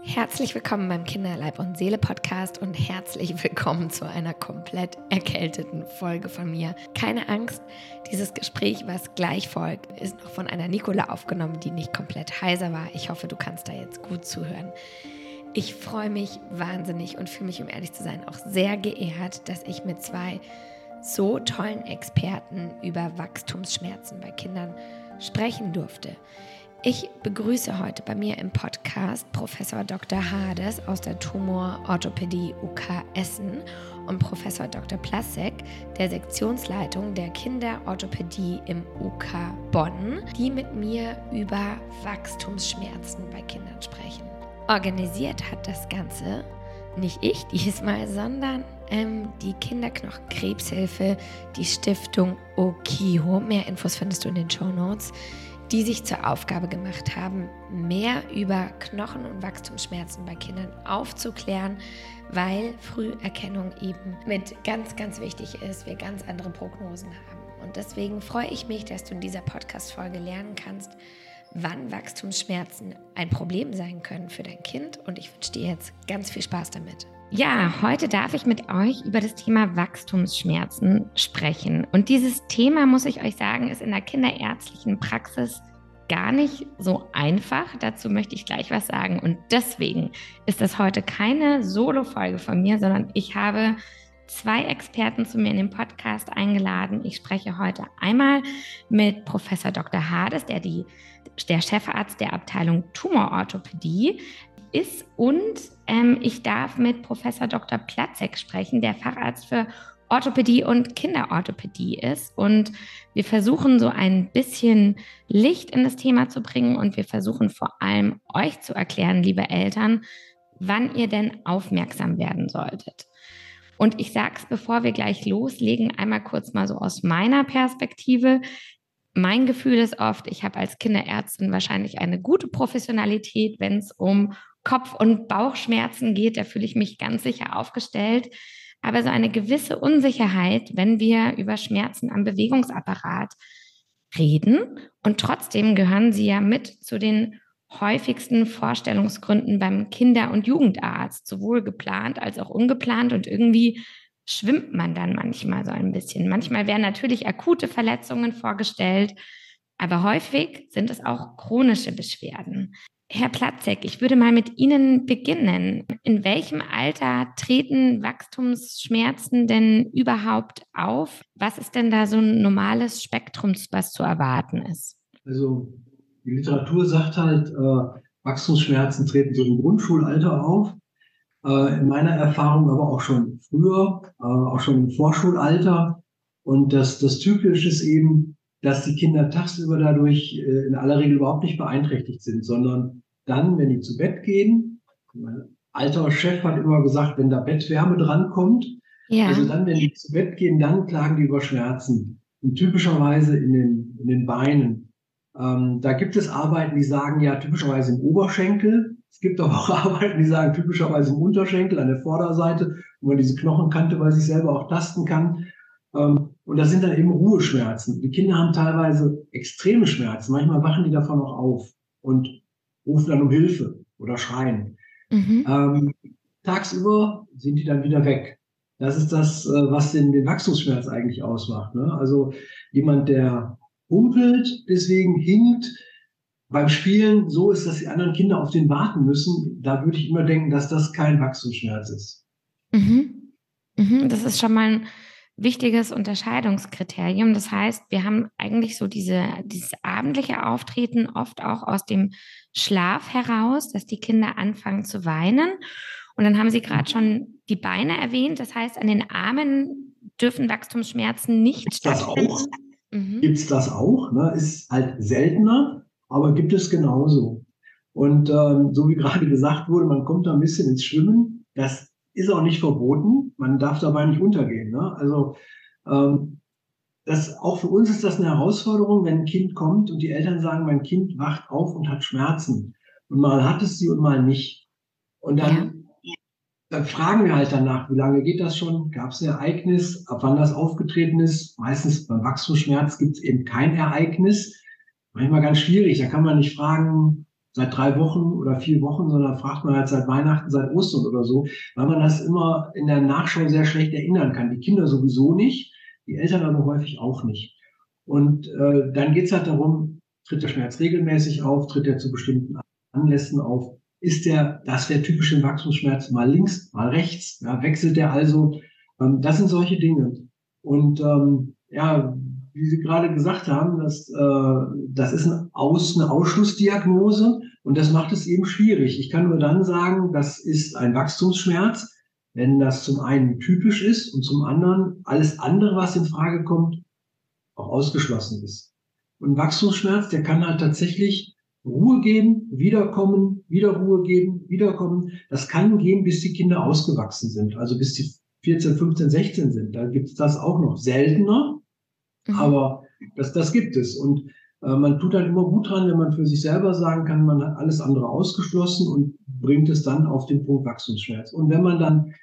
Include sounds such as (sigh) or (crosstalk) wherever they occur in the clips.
Herzlich willkommen beim Kinderleib und Seele Podcast und herzlich willkommen zu einer komplett erkälteten Folge von mir. Keine Angst, dieses Gespräch, was gleich folgt, ist noch von einer Nicola aufgenommen, die nicht komplett heiser war. Ich hoffe, du kannst da jetzt gut zuhören. Ich freue mich wahnsinnig und fühle mich, um ehrlich zu sein, auch sehr geehrt, dass ich mit zwei so tollen Experten über Wachstumsschmerzen bei Kindern sprechen durfte. Ich begrüße heute bei mir im Podcast Professor Dr. Hades aus der Tumororthopädie UK Essen und Professor Dr. Plasek der Sektionsleitung der Kinderorthopädie im UK Bonn, die mit mir über Wachstumsschmerzen bei Kindern sprechen. Organisiert hat das Ganze nicht ich diesmal, sondern ähm, die Kinderknochenkrebshilfe, die Stiftung Okio. Mehr Infos findest du in den Show Notes die sich zur Aufgabe gemacht haben, mehr über Knochen- und Wachstumsschmerzen bei Kindern aufzuklären, weil Früherkennung eben mit ganz, ganz wichtig ist, wir ganz andere Prognosen haben. Und deswegen freue ich mich, dass du in dieser Podcast-Folge lernen kannst, wann Wachstumsschmerzen ein Problem sein können für dein Kind. Und ich wünsche dir jetzt ganz viel Spaß damit. Ja, heute darf ich mit euch über das Thema Wachstumsschmerzen sprechen. Und dieses Thema, muss ich euch sagen, ist in der kinderärztlichen Praxis gar nicht so einfach. Dazu möchte ich gleich was sagen. Und deswegen ist das heute keine Solo-Folge von mir, sondern ich habe zwei Experten zu mir in den Podcast eingeladen. Ich spreche heute einmal mit Professor Dr. Hades, der die der Chefarzt der Abteilung Tumororthopädie ist. Und ähm, ich darf mit Professor Dr. Platzek sprechen, der Facharzt für Orthopädie und Kinderorthopädie ist. Und wir versuchen so ein bisschen Licht in das Thema zu bringen und wir versuchen vor allem euch zu erklären, liebe Eltern, wann ihr denn aufmerksam werden solltet. Und ich sage es, bevor wir gleich loslegen, einmal kurz mal so aus meiner Perspektive. Mein Gefühl ist oft, ich habe als Kinderärztin wahrscheinlich eine gute Professionalität, wenn es um Kopf- und Bauchschmerzen geht, da fühle ich mich ganz sicher aufgestellt. Aber so eine gewisse Unsicherheit, wenn wir über Schmerzen am Bewegungsapparat reden. Und trotzdem gehören sie ja mit zu den häufigsten Vorstellungsgründen beim Kinder- und Jugendarzt, sowohl geplant als auch ungeplant. Und irgendwie schwimmt man dann manchmal so ein bisschen. Manchmal werden natürlich akute Verletzungen vorgestellt, aber häufig sind es auch chronische Beschwerden. Herr Platzek, ich würde mal mit Ihnen beginnen. In welchem Alter treten Wachstumsschmerzen denn überhaupt auf? Was ist denn da so ein normales Spektrum, was zu erwarten ist? Also die Literatur sagt halt, äh, Wachstumsschmerzen treten so im Grundschulalter auf. Äh, in meiner Erfahrung aber auch schon früher, äh, auch schon im Vorschulalter. Und das, das Typische ist eben, dass die Kinder tagsüber dadurch äh, in aller Regel überhaupt nicht beeinträchtigt sind, sondern dann, wenn die zu Bett gehen, mein alter Chef hat immer gesagt, wenn da Bettwärme drankommt, ja. also dann, wenn die zu Bett gehen, dann klagen die über Schmerzen. Und typischerweise in den, in den Beinen. Ähm, da gibt es Arbeiten, die sagen ja typischerweise im Oberschenkel. Es gibt aber auch (laughs) Arbeiten, die sagen typischerweise im Unterschenkel, an der Vorderseite, wo man diese Knochenkante bei sich selber auch tasten kann. Ähm, und das sind dann eben Ruheschmerzen. Die Kinder haben teilweise extreme Schmerzen. Manchmal wachen die davon noch auf. Und rufen dann um Hilfe oder schreien. Mhm. Ähm, tagsüber sind die dann wieder weg. Das ist das, äh, was den, den Wachstumsschmerz eigentlich ausmacht. Ne? Also jemand, der humpelt, deswegen hinkt, beim Spielen so ist, dass die anderen Kinder auf den warten müssen, da würde ich immer denken, dass das kein Wachstumsschmerz ist. Mhm. Mhm, das ist schon mal ein wichtiges Unterscheidungskriterium. Das heißt, wir haben eigentlich so diese, dieses abendliche Auftreten oft auch aus dem Schlaf heraus, dass die Kinder anfangen zu weinen. Und dann haben Sie gerade schon die Beine erwähnt. Das heißt, an den Armen dürfen Wachstumsschmerzen nicht Gibt's stattfinden. Das auch? Mhm. Gibt es das auch? Ne? Ist halt seltener, aber gibt es genauso. Und ähm, so wie gerade gesagt wurde, man kommt da ein bisschen ins Schwimmen. Das ist auch nicht verboten. Man darf dabei nicht untergehen. Ne? Also ähm, das, auch für uns ist das eine Herausforderung, wenn ein Kind kommt und die Eltern sagen, mein Kind wacht auf und hat Schmerzen. Und mal hat es sie und mal nicht. Und dann, ja. dann fragen wir halt danach, wie lange geht das schon? Gab es ein Ereignis? Ab wann das aufgetreten ist? Meistens beim Wachstumsschmerz gibt es eben kein Ereignis. Manchmal ganz schwierig. Da kann man nicht fragen, seit drei Wochen oder vier Wochen, sondern fragt man halt seit Weihnachten, seit Ostern oder so, weil man das immer in der Nachschau sehr schlecht erinnern kann. Die Kinder sowieso nicht, die Eltern aber häufig auch nicht. Und äh, dann geht's halt darum, tritt der Schmerz regelmäßig auf, tritt er zu bestimmten Anlässen auf, ist der, das der typische Wachstumsschmerz mal links, mal rechts, ja, wechselt der also, ähm, das sind solche Dinge. Und ähm, ja, wie Sie gerade gesagt haben, das, äh, das ist ein Aus, eine Ausschlussdiagnose und das macht es eben schwierig. Ich kann nur dann sagen, das ist ein Wachstumsschmerz, wenn das zum einen typisch ist und zum anderen alles andere, was in Frage kommt, auch ausgeschlossen ist. Und Wachstumsschmerz, der kann halt tatsächlich Ruhe geben, wiederkommen, wieder Ruhe geben, wiederkommen. Das kann gehen, bis die Kinder ausgewachsen sind, also bis die 14, 15, 16 sind. Da gibt es das auch noch seltener, mhm. aber das, das gibt es. Und äh, man tut dann immer gut dran, wenn man für sich selber sagen kann, man hat alles andere ausgeschlossen und bringt es dann auf den Punkt Wachstumsschmerz. Und wenn man dann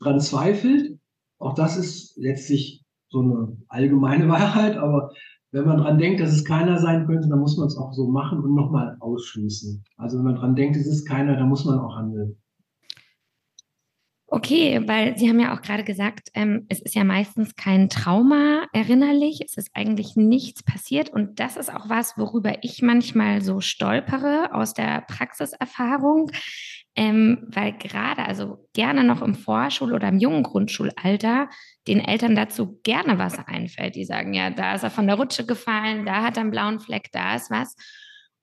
dran zweifelt, auch das ist letztlich so eine allgemeine (laughs) Wahrheit, aber wenn man dran denkt, dass es keiner sein könnte, dann muss man es auch so machen und nochmal ausschließen. Also wenn man dran denkt, es ist keiner, dann muss man auch handeln. Okay, weil Sie haben ja auch gerade gesagt, ähm, es ist ja meistens kein Trauma erinnerlich, es ist eigentlich nichts passiert und das ist auch was, worüber ich manchmal so stolpere aus der Praxiserfahrung, ähm, weil gerade, also gerne noch im Vorschul- oder im jungen Grundschulalter, den Eltern dazu gerne was einfällt. Die sagen, ja, da ist er von der Rutsche gefallen, da hat er einen blauen Fleck, da ist was.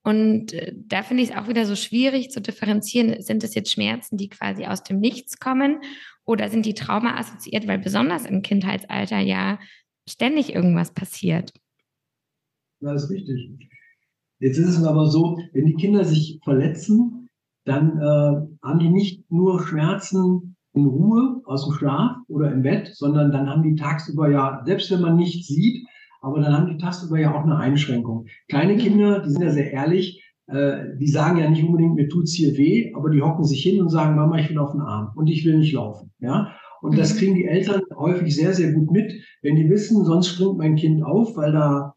Und äh, da finde ich es auch wieder so schwierig zu differenzieren, sind es jetzt Schmerzen, die quasi aus dem Nichts kommen oder sind die Trauma assoziiert, weil besonders im Kindheitsalter ja ständig irgendwas passiert. Das ist richtig. Jetzt ist es aber so, wenn die Kinder sich verletzen, dann äh, haben die nicht nur Schmerzen in Ruhe aus dem Schlaf oder im Bett, sondern dann haben die tagsüber ja, selbst wenn man nichts sieht, aber dann haben die tagsüber ja auch eine Einschränkung. Kleine Kinder, die sind ja sehr ehrlich, äh, die sagen ja nicht unbedingt, mir tut's hier weh, aber die hocken sich hin und sagen, Mama, ich will auf den Arm und ich will nicht laufen. Ja, und das mhm. kriegen die Eltern häufig sehr, sehr gut mit, wenn die wissen, sonst springt mein Kind auf, weil da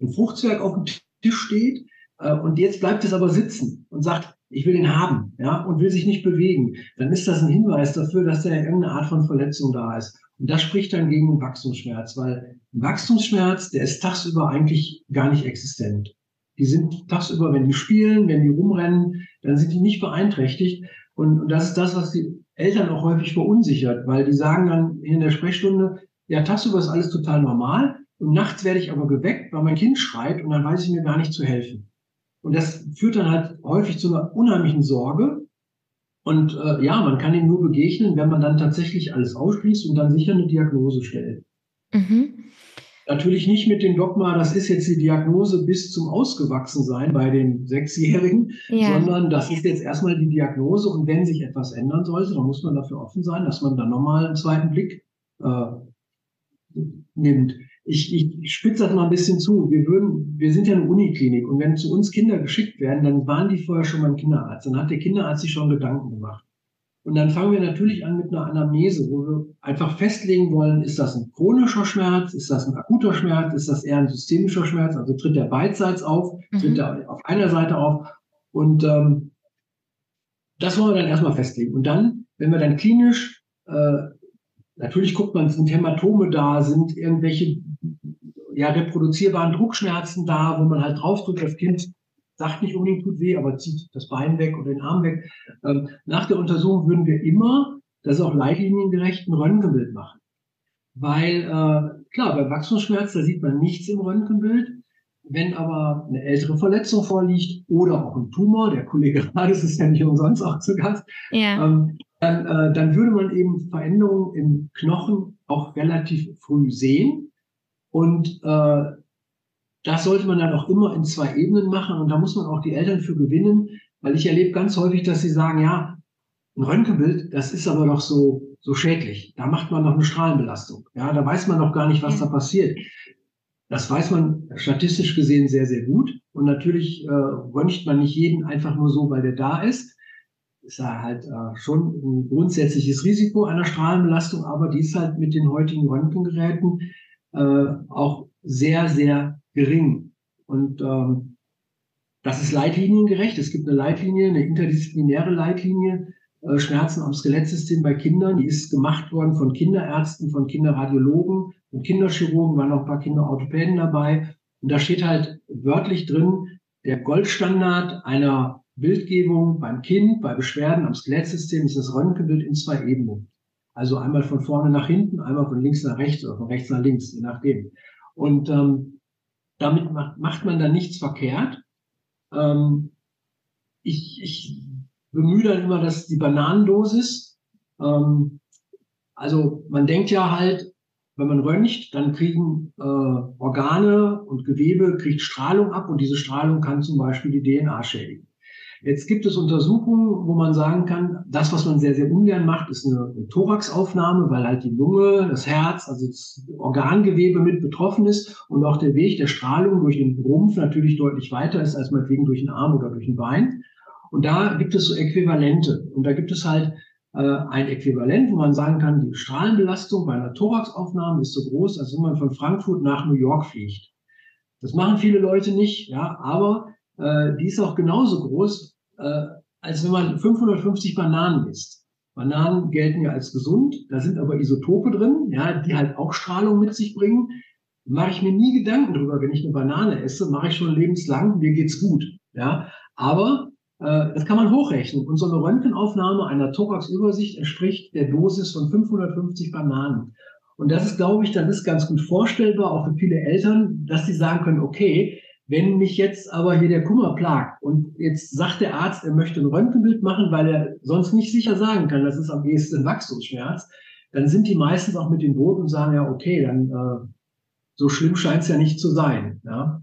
ein Fruchtzwerg auf dem Tisch steht. Äh, und jetzt bleibt es aber sitzen und sagt, ich will ihn haben, ja, und will sich nicht bewegen, dann ist das ein Hinweis dafür, dass da irgendeine Art von Verletzung da ist. Und das spricht dann gegen einen Wachstumsschmerz, weil Wachstumsschmerz, der ist tagsüber eigentlich gar nicht existent. Die sind tagsüber, wenn die spielen, wenn die rumrennen, dann sind die nicht beeinträchtigt. Und, und das ist das, was die Eltern auch häufig verunsichert, weil die sagen dann in der Sprechstunde, ja, tagsüber ist alles total normal und nachts werde ich aber geweckt, weil mein Kind schreit und dann weiß ich mir gar nicht zu helfen. Und das führt dann halt häufig zu einer unheimlichen Sorge. Und äh, ja, man kann ihm nur begegnen, wenn man dann tatsächlich alles ausschließt und dann sicher eine Diagnose stellt. Mhm. Natürlich nicht mit dem Dogma, das ist jetzt die Diagnose bis zum Ausgewachsensein bei den Sechsjährigen, ja. sondern das ist jetzt erstmal die Diagnose und wenn sich etwas ändern sollte, dann muss man dafür offen sein, dass man dann nochmal einen zweiten Blick äh, nimmt ich, ich spitze das mal ein bisschen zu. Wir würden, wir sind ja eine Uniklinik und wenn zu uns Kinder geschickt werden, dann waren die vorher schon beim Kinderarzt. Dann hat der Kinderarzt sich schon Gedanken gemacht. Und dann fangen wir natürlich an mit einer Anamnese, wo wir einfach festlegen wollen, ist das ein chronischer Schmerz, ist das ein akuter Schmerz, ist das eher ein systemischer Schmerz, also tritt der beidseits auf, mhm. tritt er auf einer Seite auf. Und ähm, das wollen wir dann erstmal festlegen. Und dann, wenn wir dann klinisch äh, Natürlich guckt man, sind Hämatome da, sind irgendwelche ja, reproduzierbaren Druckschmerzen da, wo man halt draufdrückt, das Kind sagt nicht unbedingt tut weh, aber zieht das Bein weg oder den Arm weg. Ähm, nach der Untersuchung würden wir immer, das ist auch leitliniengerecht, ein Röntgenbild machen. Weil, äh, klar, bei Wachstumsschmerz, da sieht man nichts im Röntgenbild. Wenn aber eine ältere Verletzung vorliegt oder auch ein Tumor, der Kollege Rades ist ja nicht umsonst auch zu Gast, ja. ähm, dann, äh, dann würde man eben Veränderungen im Knochen auch relativ früh sehen. Und äh, das sollte man dann auch immer in zwei Ebenen machen. Und da muss man auch die Eltern für gewinnen, weil ich erlebe ganz häufig, dass sie sagen, ja, ein Röntgenbild, das ist aber doch so, so schädlich. Da macht man noch eine Strahlenbelastung. Ja, da weiß man noch gar nicht, was da passiert. Das weiß man statistisch gesehen sehr, sehr gut. Und natürlich äh, röntgt man nicht jeden einfach nur so, weil der da ist ist ja halt äh, schon ein grundsätzliches Risiko einer Strahlenbelastung, aber die ist halt mit den heutigen Röntgengeräten äh, auch sehr, sehr gering. Und ähm, das ist leitliniengerecht. Es gibt eine Leitlinie, eine interdisziplinäre Leitlinie, äh, Schmerzen am Skelettsystem bei Kindern. Die ist gemacht worden von Kinderärzten, von Kinderradiologen und Kinderchirurgen, waren auch ein paar Kinderorthopäden dabei. Und da steht halt wörtlich drin, der Goldstandard einer Bildgebung beim Kind, bei Beschwerden am Skelettsystem ist das Röntgenbild in zwei Ebenen. Also einmal von vorne nach hinten, einmal von links nach rechts oder von rechts nach links, je nachdem. Und ähm, damit macht, man dann nichts verkehrt. Ähm, ich, ich bemühe dann immer, dass die Bananendosis, ähm, also man denkt ja halt, wenn man röntgt, dann kriegen äh, Organe und Gewebe kriegt Strahlung ab und diese Strahlung kann zum Beispiel die DNA schädigen. Jetzt gibt es Untersuchungen, wo man sagen kann, das, was man sehr, sehr ungern macht, ist eine, eine Thoraxaufnahme, weil halt die Lunge, das Herz, also das Organgewebe mit betroffen ist und auch der Weg der Strahlung durch den Rumpf natürlich deutlich weiter ist, als meinetwegen durch den Arm oder durch ein Bein. Und da gibt es so Äquivalente. Und da gibt es halt äh, ein Äquivalent, wo man sagen kann, die Strahlenbelastung bei einer Thoraxaufnahme ist so groß, als wenn man von Frankfurt nach New York fliegt. Das machen viele Leute nicht, ja, aber äh, die ist auch genauso groß, äh, als wenn man 550 Bananen isst. Bananen gelten ja als gesund, da sind aber Isotope drin, ja, die halt auch Strahlung mit sich bringen. Mache ich mir nie Gedanken drüber, wenn ich eine Banane esse, mache ich schon lebenslang, mir geht's gut, ja. Aber äh, das kann man hochrechnen. Und so eine Röntgenaufnahme einer Thoraxübersicht entspricht der Dosis von 550 Bananen. Und das ist, glaube ich, dann ist ganz gut vorstellbar, auch für viele Eltern, dass sie sagen können, okay, wenn mich jetzt aber hier der Kummer plagt und jetzt sagt der Arzt, er möchte ein Röntgenbild machen, weil er sonst nicht sicher sagen kann, das ist am ehesten ein Wachstumsschmerz, dann sind die meistens auch mit dem Boot und sagen ja, okay, dann äh, so schlimm scheint es ja nicht zu sein. Ja?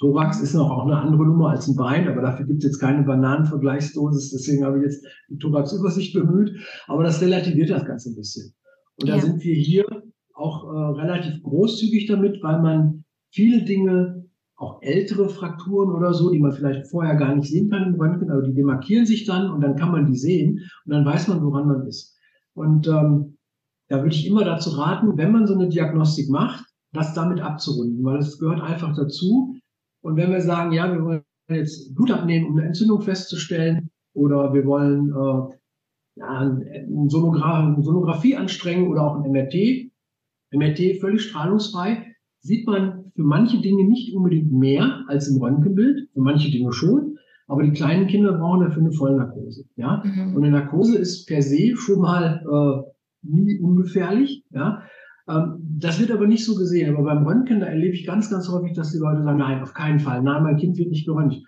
Thorax ist noch auch eine andere Nummer als ein Bein, aber dafür gibt es jetzt keine Bananenvergleichsdosis, deswegen habe ich jetzt die Thoraxübersicht bemüht, aber das relativiert das Ganze ein bisschen. Und da ja. sind wir hier auch äh, relativ großzügig damit, weil man viele Dinge auch ältere Frakturen oder so, die man vielleicht vorher gar nicht sehen kann im Röntgen, aber die demarkieren sich dann und dann kann man die sehen und dann weiß man, woran man ist. Und ähm, da würde ich immer dazu raten, wenn man so eine Diagnostik macht, das damit abzurunden, weil es gehört einfach dazu. Und wenn wir sagen, ja, wir wollen jetzt Blut abnehmen, um eine Entzündung festzustellen, oder wir wollen äh, ja, eine, Sonogra eine Sonographie anstrengen oder auch ein MRT, MRT völlig strahlungsfrei, sieht man für manche Dinge nicht unbedingt mehr als im Röntgenbild, für manche Dinge schon, aber die kleinen Kinder brauchen dafür eine Vollnarkose. Ja? Mhm. Und eine Narkose ist per se schon mal äh, nie ungefährlich. Ja? Ähm, das wird aber nicht so gesehen. Aber beim Röntgen, da erlebe ich ganz, ganz häufig, dass die Leute sagen, nein, auf keinen Fall, nein, mein Kind wird nicht geröntgt.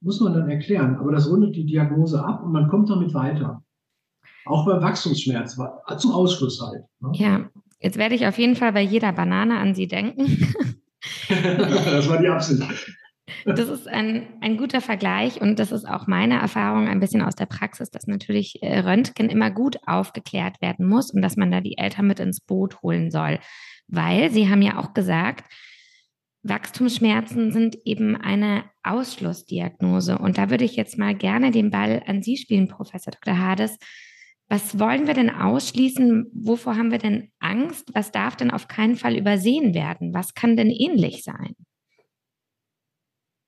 Muss man dann erklären. Aber das rundet die Diagnose ab und man kommt damit weiter. Auch bei Wachstumsschmerz, zum Ausschluss halt. Ne? Ja, Jetzt werde ich auf jeden Fall bei jeder Banane an Sie denken. (laughs) das war die Absicht. Das ist ein, ein guter Vergleich und das ist auch meine Erfahrung ein bisschen aus der Praxis, dass natürlich äh, Röntgen immer gut aufgeklärt werden muss und dass man da die Eltern mit ins Boot holen soll. Weil Sie haben ja auch gesagt, Wachstumsschmerzen sind eben eine Ausschlussdiagnose. Und da würde ich jetzt mal gerne den Ball an Sie spielen, Professor Dr. Hades. Was wollen wir denn ausschließen? Wovor haben wir denn Angst? Was darf denn auf keinen Fall übersehen werden? Was kann denn ähnlich sein?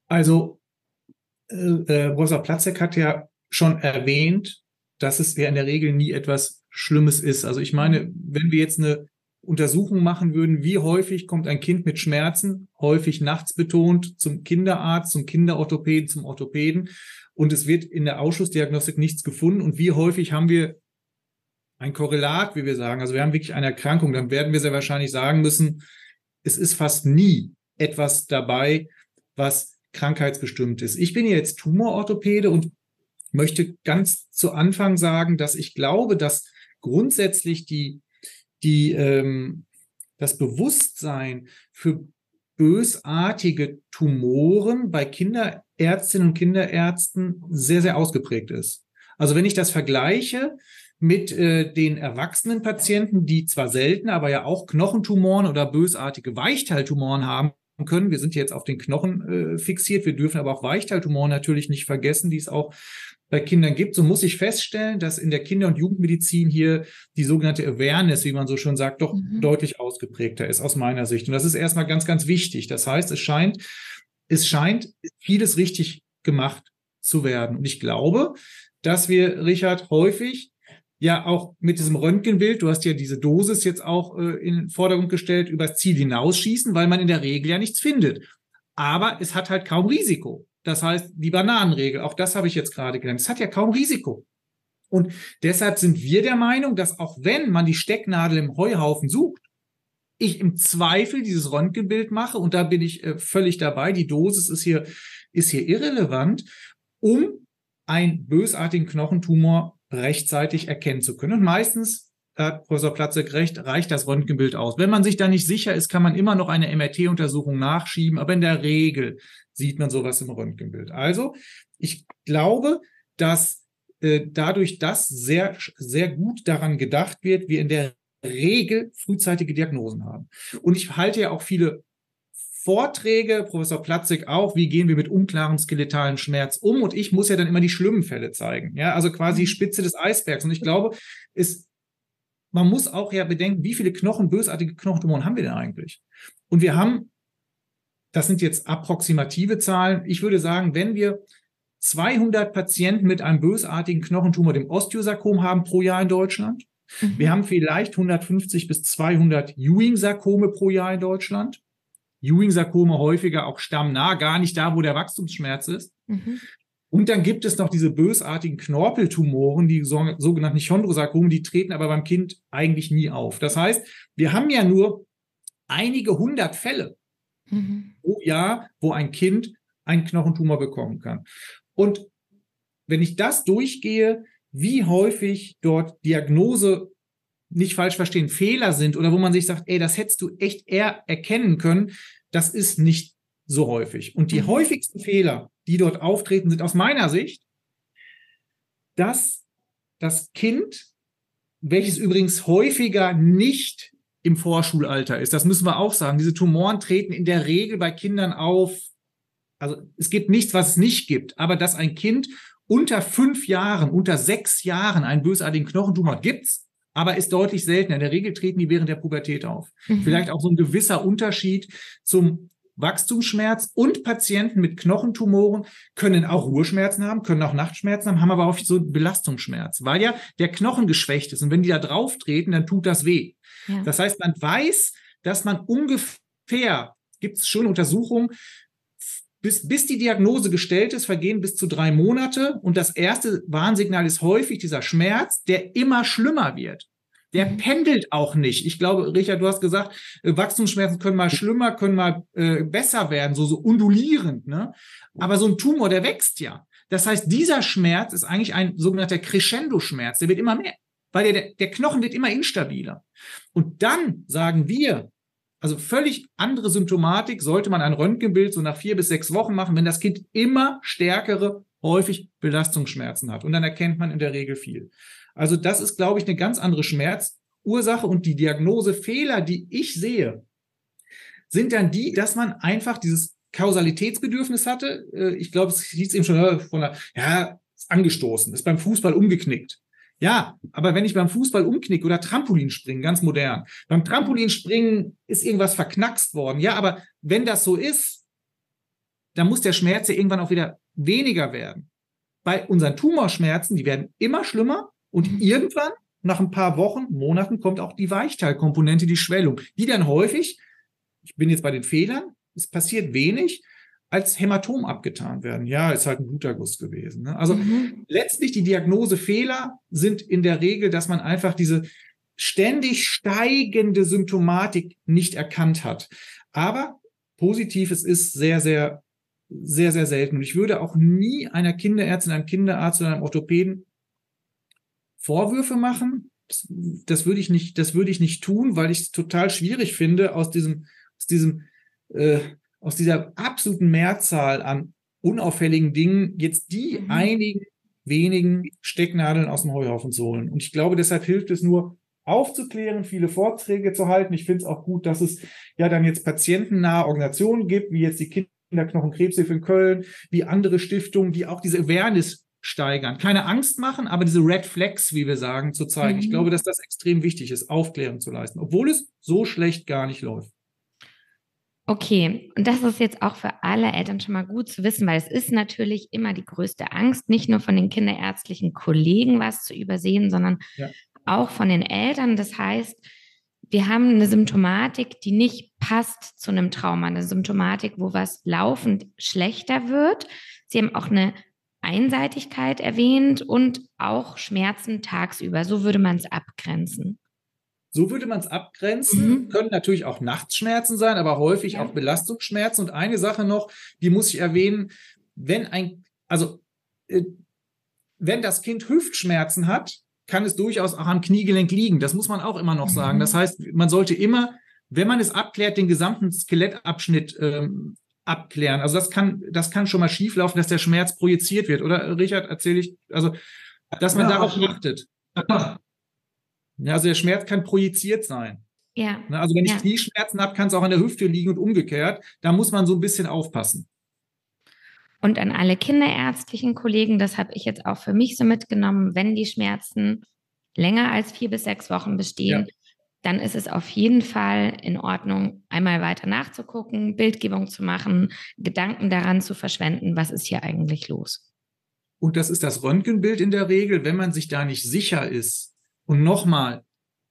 Also, äh, äh, Professor Platzek hat ja schon erwähnt, dass es ja in der Regel nie etwas Schlimmes ist. Also ich meine, wenn wir jetzt eine Untersuchung machen würden, wie häufig kommt ein Kind mit Schmerzen, häufig nachts betont, zum Kinderarzt, zum Kinderorthopäden, zum Orthopäden und es wird in der Ausschussdiagnostik nichts gefunden und wie häufig haben wir ein Korrelat, wie wir sagen, also wir haben wirklich eine Erkrankung, dann werden wir sehr wahrscheinlich sagen müssen, es ist fast nie etwas dabei, was krankheitsbestimmt ist. Ich bin jetzt Tumororthopäde und möchte ganz zu Anfang sagen, dass ich glaube, dass grundsätzlich die, die, ähm, das Bewusstsein für bösartige Tumoren bei Kinderärztinnen und Kinderärzten sehr, sehr ausgeprägt ist. Also wenn ich das vergleiche mit äh, den erwachsenen Patienten, die zwar selten, aber ja auch Knochentumoren oder bösartige Weichteiltumoren haben können. Wir sind jetzt auf den Knochen äh, fixiert. Wir dürfen aber auch Weichteiltumoren natürlich nicht vergessen, die es auch bei Kindern gibt. So muss ich feststellen, dass in der Kinder- und Jugendmedizin hier die sogenannte Awareness, wie man so schon sagt, doch mhm. deutlich ausgeprägter ist aus meiner Sicht. Und das ist erstmal ganz, ganz wichtig. Das heißt, es scheint, es scheint vieles richtig gemacht zu werden. Und ich glaube, dass wir, Richard, häufig ja auch mit diesem Röntgenbild, du hast ja diese Dosis jetzt auch äh, in den Vordergrund gestellt, übers Ziel hinausschießen, weil man in der Regel ja nichts findet. Aber es hat halt kaum Risiko. Das heißt, die Bananenregel, auch das habe ich jetzt gerade genannt, es hat ja kaum Risiko. Und deshalb sind wir der Meinung, dass auch wenn man die Stecknadel im Heuhaufen sucht, ich im Zweifel dieses Röntgenbild mache und da bin ich äh, völlig dabei. Die Dosis ist hier, ist hier irrelevant, um einen bösartigen Knochentumor rechtzeitig erkennen zu können. Und meistens, hat Professor Platzek recht, reicht das Röntgenbild aus. Wenn man sich da nicht sicher ist, kann man immer noch eine MRT-Untersuchung nachschieben, aber in der Regel sieht man sowas im Röntgenbild. Also, ich glaube, dass äh, dadurch das sehr, sehr gut daran gedacht wird, wir in der Regel frühzeitige Diagnosen haben. Und ich halte ja auch viele Vorträge, Professor Platzig auch, wie gehen wir mit unklaren skeletalen Schmerz um? Und ich muss ja dann immer die schlimmen Fälle zeigen. Ja, also quasi mhm. Spitze des Eisbergs. Und ich glaube, es, man muss auch ja bedenken, wie viele Knochen, bösartige Knochentumoren haben wir denn eigentlich? Und wir haben, das sind jetzt approximative Zahlen. Ich würde sagen, wenn wir 200 Patienten mit einem bösartigen Knochentumor, dem Osteosarkom haben pro Jahr in Deutschland. Mhm. Wir haben vielleicht 150 bis 200 Ewing-Sarkome pro Jahr in Deutschland. Ewing-Sarkome häufiger auch stammnah, gar nicht da, wo der Wachstumsschmerz ist. Mhm. Und dann gibt es noch diese bösartigen Knorpeltumoren, die sogenannten Chondrosarkome, die treten aber beim Kind eigentlich nie auf. Das heißt, wir haben ja nur einige hundert Fälle mhm. pro Jahr, wo ein Kind einen Knochentumor bekommen kann. Und wenn ich das durchgehe, wie häufig dort Diagnose nicht falsch verstehen, Fehler sind oder wo man sich sagt, ey, das hättest du echt eher erkennen können, das ist nicht so häufig. Und die mhm. häufigsten Fehler, die dort auftreten, sind aus meiner Sicht, dass das Kind, welches übrigens häufiger nicht im Vorschulalter ist, das müssen wir auch sagen, diese Tumoren treten in der Regel bei Kindern auf. Also es gibt nichts, was es nicht gibt, aber dass ein Kind unter fünf Jahren, unter sechs Jahren einen bösartigen Knochentumor gibt's, aber ist deutlich seltener. In der Regel treten die während der Pubertät auf. Mhm. Vielleicht auch so ein gewisser Unterschied zum Wachstumsschmerz und Patienten mit Knochentumoren können auch Ruheschmerzen haben, können auch Nachtschmerzen haben, haben aber auch so Belastungsschmerz, weil ja der Knochen geschwächt ist. Und wenn die da drauf treten, dann tut das weh. Ja. Das heißt, man weiß, dass man ungefähr, gibt es schon Untersuchungen, bis, bis die Diagnose gestellt ist, vergehen bis zu drei Monate. Und das erste Warnsignal ist häufig dieser Schmerz, der immer schlimmer wird. Der mhm. pendelt auch nicht. Ich glaube, Richard, du hast gesagt, äh, Wachstumsschmerzen können mal schlimmer, können mal äh, besser werden, so, so undulierend. Ne? Aber so ein Tumor, der wächst ja. Das heißt, dieser Schmerz ist eigentlich ein sogenannter Crescendo-Schmerz. Der wird immer mehr, weil der, der Knochen wird immer instabiler. Und dann sagen wir, also völlig andere Symptomatik sollte man ein Röntgenbild so nach vier bis sechs Wochen machen, wenn das Kind immer stärkere, häufig Belastungsschmerzen hat. Und dann erkennt man in der Regel viel. Also das ist, glaube ich, eine ganz andere Schmerzursache und die Diagnosefehler, die ich sehe, sind dann die, dass man einfach dieses Kausalitätsbedürfnis hatte. Äh, ich glaube, es hieß eben schon äh, von der, ja, ist angestoßen, ist beim Fußball umgeknickt. Ja, aber wenn ich beim Fußball umknicke oder Trampolinspringen, ganz modern, beim Trampolinspringen ist irgendwas verknackst worden. Ja, aber wenn das so ist, dann muss der Schmerz ja irgendwann auch wieder weniger werden. Bei unseren Tumorschmerzen, die werden immer schlimmer und mhm. irgendwann, nach ein paar Wochen, Monaten, kommt auch die Weichteilkomponente, die Schwellung, die dann häufig, ich bin jetzt bei den Fehlern, es passiert wenig, als Hämatom abgetan werden. Ja, ist halt ein Bluterguss gewesen. Ne? Also mhm. letztlich die Diagnosefehler sind in der Regel, dass man einfach diese ständig steigende Symptomatik nicht erkannt hat. Aber positiv, es ist sehr, sehr, sehr, sehr selten. Und ich würde auch nie einer Kinderärztin, einem Kinderarzt oder einem Orthopäden Vorwürfe machen. Das, das würde ich nicht, das würde ich nicht tun, weil ich es total schwierig finde, aus diesem, aus diesem äh, aus dieser absoluten Mehrzahl an unauffälligen Dingen jetzt die mhm. einigen wenigen Stecknadeln aus dem Heuhaufen zu holen. Und ich glaube, deshalb hilft es nur, aufzuklären, viele Vorträge zu halten. Ich finde es auch gut, dass es ja dann jetzt patientennahe Organisationen gibt, wie jetzt die Kinderknochenkrebshilfe in Köln, wie andere Stiftungen, die auch diese Awareness steigern. Keine Angst machen, aber diese Red Flags, wie wir sagen, zu zeigen. Mhm. Ich glaube, dass das extrem wichtig ist, Aufklärung zu leisten, obwohl es so schlecht gar nicht läuft. Okay, und das ist jetzt auch für alle Eltern schon mal gut zu wissen, weil es ist natürlich immer die größte Angst, nicht nur von den kinderärztlichen Kollegen was zu übersehen, sondern ja. auch von den Eltern. Das heißt, wir haben eine Symptomatik, die nicht passt zu einem Trauma, eine Symptomatik, wo was laufend schlechter wird. Sie haben auch eine Einseitigkeit erwähnt und auch Schmerzen tagsüber. So würde man es abgrenzen. So würde man es abgrenzen. Mhm. Können natürlich auch Nachtschmerzen sein, aber häufig ja. auch Belastungsschmerzen. Und eine Sache noch, die muss ich erwähnen, wenn ein, also äh, wenn das Kind Hüftschmerzen hat, kann es durchaus auch am Kniegelenk liegen. Das muss man auch immer noch sagen. Das mhm. heißt, man sollte immer, wenn man es abklärt, den gesamten Skelettabschnitt ähm, abklären. Also das kann, das kann schon mal schieflaufen, dass der Schmerz projiziert wird. Oder Richard, erzähle ich, also dass man ja, darauf achtet. Ja, (clears throat) also der Schmerz kann projiziert sein. Ja. Ne, also wenn ich ja. Knieschmerzen habe, kann es auch an der Hüfte liegen und umgekehrt. Da muss man so ein bisschen aufpassen. Und an alle kinderärztlichen Kollegen, das habe ich jetzt auch für mich so mitgenommen, wenn die Schmerzen länger als vier bis sechs Wochen bestehen, ja. dann ist es auf jeden Fall in Ordnung, einmal weiter nachzugucken, Bildgebung zu machen, Gedanken daran zu verschwenden, was ist hier eigentlich los. Und das ist das Röntgenbild in der Regel, wenn man sich da nicht sicher ist, und nochmal,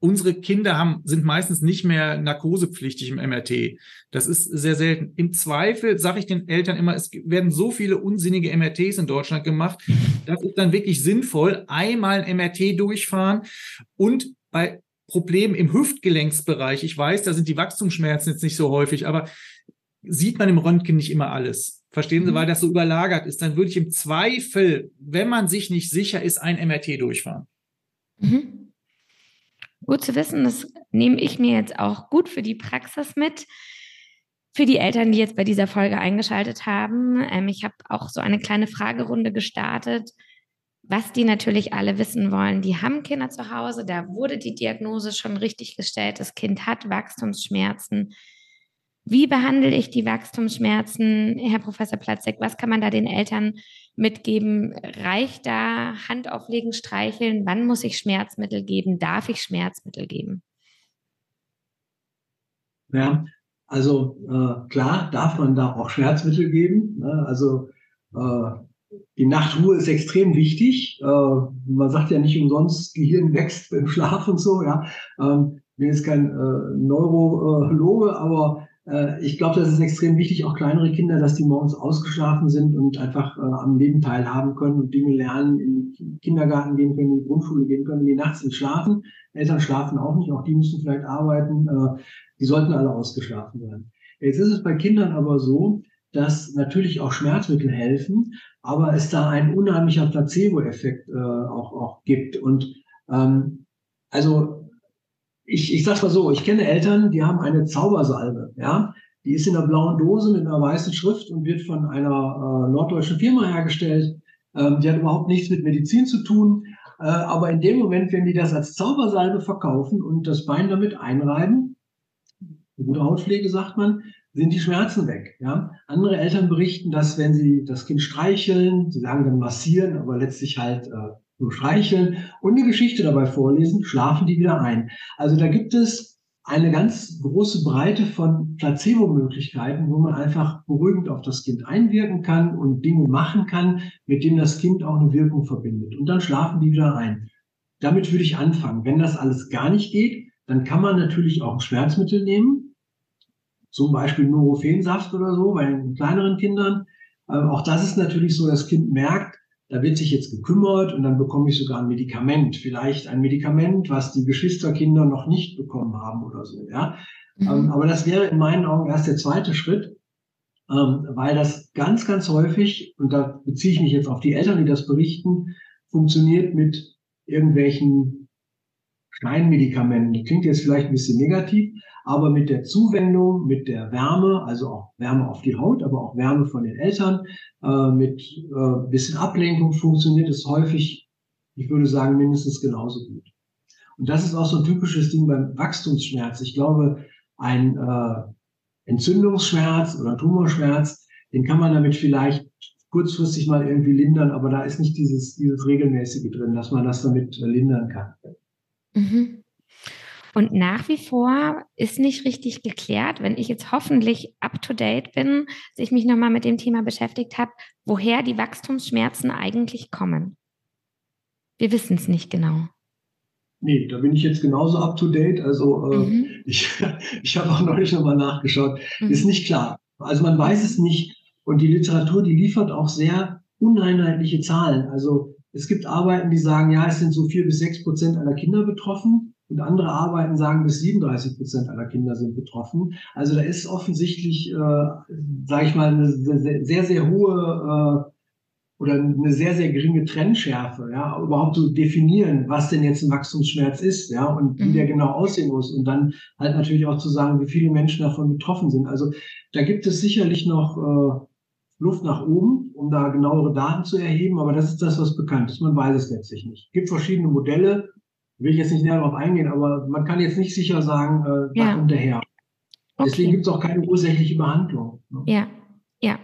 unsere Kinder haben, sind meistens nicht mehr narkosepflichtig im MRT. Das ist sehr selten. Im Zweifel sage ich den Eltern immer, es werden so viele unsinnige MRTs in Deutschland gemacht. Das ist dann wirklich sinnvoll, einmal ein MRT durchfahren und bei Problemen im Hüftgelenksbereich, ich weiß, da sind die Wachstumsschmerzen jetzt nicht so häufig, aber sieht man im Röntgen nicht immer alles. Verstehen Sie, mhm. weil das so überlagert ist. Dann würde ich im Zweifel, wenn man sich nicht sicher ist, ein MRT durchfahren. Mhm. Gut zu wissen, das nehme ich mir jetzt auch gut für die Praxis mit. Für die Eltern, die jetzt bei dieser Folge eingeschaltet haben, ähm, ich habe auch so eine kleine Fragerunde gestartet, was die natürlich alle wissen wollen. Die haben Kinder zu Hause, da wurde die Diagnose schon richtig gestellt, das Kind hat Wachstumsschmerzen. Wie behandle ich die Wachstumsschmerzen, Herr Professor Platzek? Was kann man da den Eltern mitgeben? Reicht da Hand auflegen, streicheln? Wann muss ich Schmerzmittel geben? Darf ich Schmerzmittel geben? Ja, also äh, klar darf man da auch Schmerzmittel geben. Ne? Also äh, die Nachtruhe ist extrem wichtig. Äh, man sagt ja nicht umsonst, Gehirn wächst beim Schlaf und so. Ja, ähm, ich bin jetzt kein äh, Neurologe, aber ich glaube, das ist extrem wichtig, auch kleinere Kinder, dass die morgens ausgeschlafen sind und einfach äh, am Leben teilhaben können und Dinge lernen, in den Kindergarten gehen können, in die Grundschule gehen können, die nachts nicht schlafen. Eltern schlafen auch nicht, auch die müssen vielleicht arbeiten. Äh, die sollten alle ausgeschlafen werden. Jetzt ist es bei Kindern aber so, dass natürlich auch Schmerzmittel helfen, aber es da ein unheimlicher Placebo-Effekt äh, auch, auch gibt. Und ähm, also ich, ich sag's mal so, ich kenne Eltern, die haben eine Zaubersalbe, ja. Die ist in einer blauen Dose mit einer weißen Schrift und wird von einer äh, norddeutschen Firma hergestellt. Ähm, die hat überhaupt nichts mit Medizin zu tun. Äh, aber in dem Moment, wenn die das als Zaubersalbe verkaufen und das Bein damit einreiben, gute Hautpflege sagt man, sind die Schmerzen weg. Ja? Andere Eltern berichten, dass wenn sie das Kind streicheln, sie sagen dann massieren, aber letztlich halt äh, nur streicheln und eine Geschichte dabei vorlesen, schlafen die wieder ein. Also da gibt es eine ganz große Breite von Placebo-Möglichkeiten, wo man einfach beruhigend auf das Kind einwirken kann und Dinge machen kann, mit denen das Kind auch eine Wirkung verbindet. Und dann schlafen die wieder ein. Damit würde ich anfangen. Wenn das alles gar nicht geht, dann kann man natürlich auch ein Schmerzmittel nehmen, zum Beispiel Nurophensaft oder so bei den kleineren Kindern. Aber auch das ist natürlich so, das Kind merkt, da wird sich jetzt gekümmert und dann bekomme ich sogar ein Medikament, vielleicht ein Medikament, was die Geschwisterkinder noch nicht bekommen haben oder so, ja. Mhm. Ähm, aber das wäre in meinen Augen erst der zweite Schritt, ähm, weil das ganz, ganz häufig, und da beziehe ich mich jetzt auf die Eltern, die das berichten, funktioniert mit irgendwelchen Scheinmedikamenten. Klingt jetzt vielleicht ein bisschen negativ, aber mit der Zuwendung, mit der Wärme, also auch Wärme auf die Haut, aber auch Wärme von den Eltern, äh, mit äh, bisschen Ablenkung funktioniert es häufig, ich würde sagen, mindestens genauso gut. Und das ist auch so ein typisches Ding beim Wachstumsschmerz. Ich glaube, ein äh, Entzündungsschmerz oder Tumorschmerz, den kann man damit vielleicht kurzfristig mal irgendwie lindern, aber da ist nicht dieses, dieses regelmäßige drin, dass man das damit lindern kann. Mhm. Und nach wie vor ist nicht richtig geklärt, wenn ich jetzt hoffentlich up-to-date bin, sich mich nochmal mit dem Thema beschäftigt habe, woher die Wachstumsschmerzen eigentlich kommen. Wir wissen es nicht genau. Nee, da bin ich jetzt genauso up to date. Also äh, mhm. ich, (laughs) ich habe auch neulich nochmal nachgeschaut. Mhm. Ist nicht klar. Also man weiß es nicht. Und die Literatur, die liefert auch sehr uneinheitliche Zahlen. Also es gibt Arbeiten, die sagen, ja, es sind so vier bis sechs Prozent aller Kinder betroffen. Und andere Arbeiten sagen, bis 37 Prozent aller Kinder sind betroffen. Also da ist offensichtlich, äh, sage ich mal, eine sehr, sehr hohe äh, oder eine sehr, sehr geringe Trennschärfe, ja, überhaupt zu definieren, was denn jetzt ein Wachstumsschmerz ist, ja, und wie mhm. der genau aussehen muss. Und dann halt natürlich auch zu sagen, wie viele Menschen davon betroffen sind. Also da gibt es sicherlich noch äh, Luft nach oben, um da genauere Daten zu erheben, aber das ist das, was bekannt ist. Man weiß es letztlich nicht. Es gibt verschiedene Modelle, will ich jetzt nicht näher darauf eingehen, aber man kann jetzt nicht sicher sagen, äh, da ja. kommt der her. Okay. Deswegen gibt es auch keine ursächliche Behandlung. Ne? Ja, ja.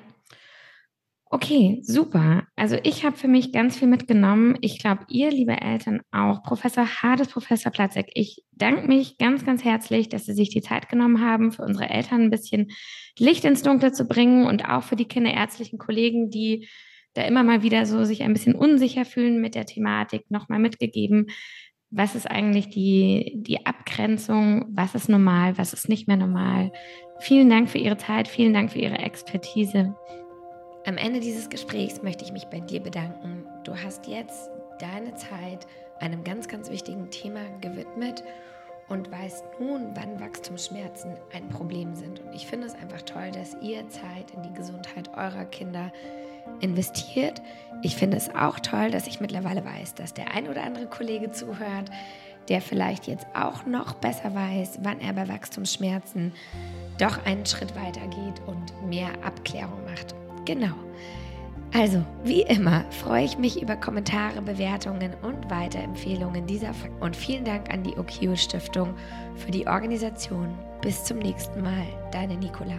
Okay, super. Also ich habe für mich ganz viel mitgenommen. Ich glaube, ihr, liebe Eltern, auch. Professor Hades, Professor Platzek, ich danke mich ganz, ganz herzlich, dass Sie sich die Zeit genommen haben, für unsere Eltern ein bisschen Licht ins Dunkle zu bringen und auch für die kinderärztlichen Kollegen, die da immer mal wieder so sich ein bisschen unsicher fühlen mit der Thematik, nochmal mitgegeben. Was ist eigentlich die, die Abgrenzung? Was ist normal? Was ist nicht mehr normal? Vielen Dank für Ihre Zeit. Vielen Dank für Ihre Expertise. Am Ende dieses Gesprächs möchte ich mich bei dir bedanken. Du hast jetzt deine Zeit einem ganz, ganz wichtigen Thema gewidmet und weißt nun, wann Wachstumsschmerzen ein Problem sind. Und ich finde es einfach toll, dass ihr Zeit in die Gesundheit eurer Kinder investiert. Ich finde es auch toll, dass ich mittlerweile weiß, dass der ein oder andere Kollege zuhört, der vielleicht jetzt auch noch besser weiß, wann er bei Wachstumsschmerzen doch einen Schritt weiter geht und mehr Abklärung macht. Genau. Also, wie immer, freue ich mich über Kommentare, Bewertungen und Weiterempfehlungen dieser Folge. Und vielen Dank an die Okio Stiftung für die Organisation. Bis zum nächsten Mal, deine Nicola.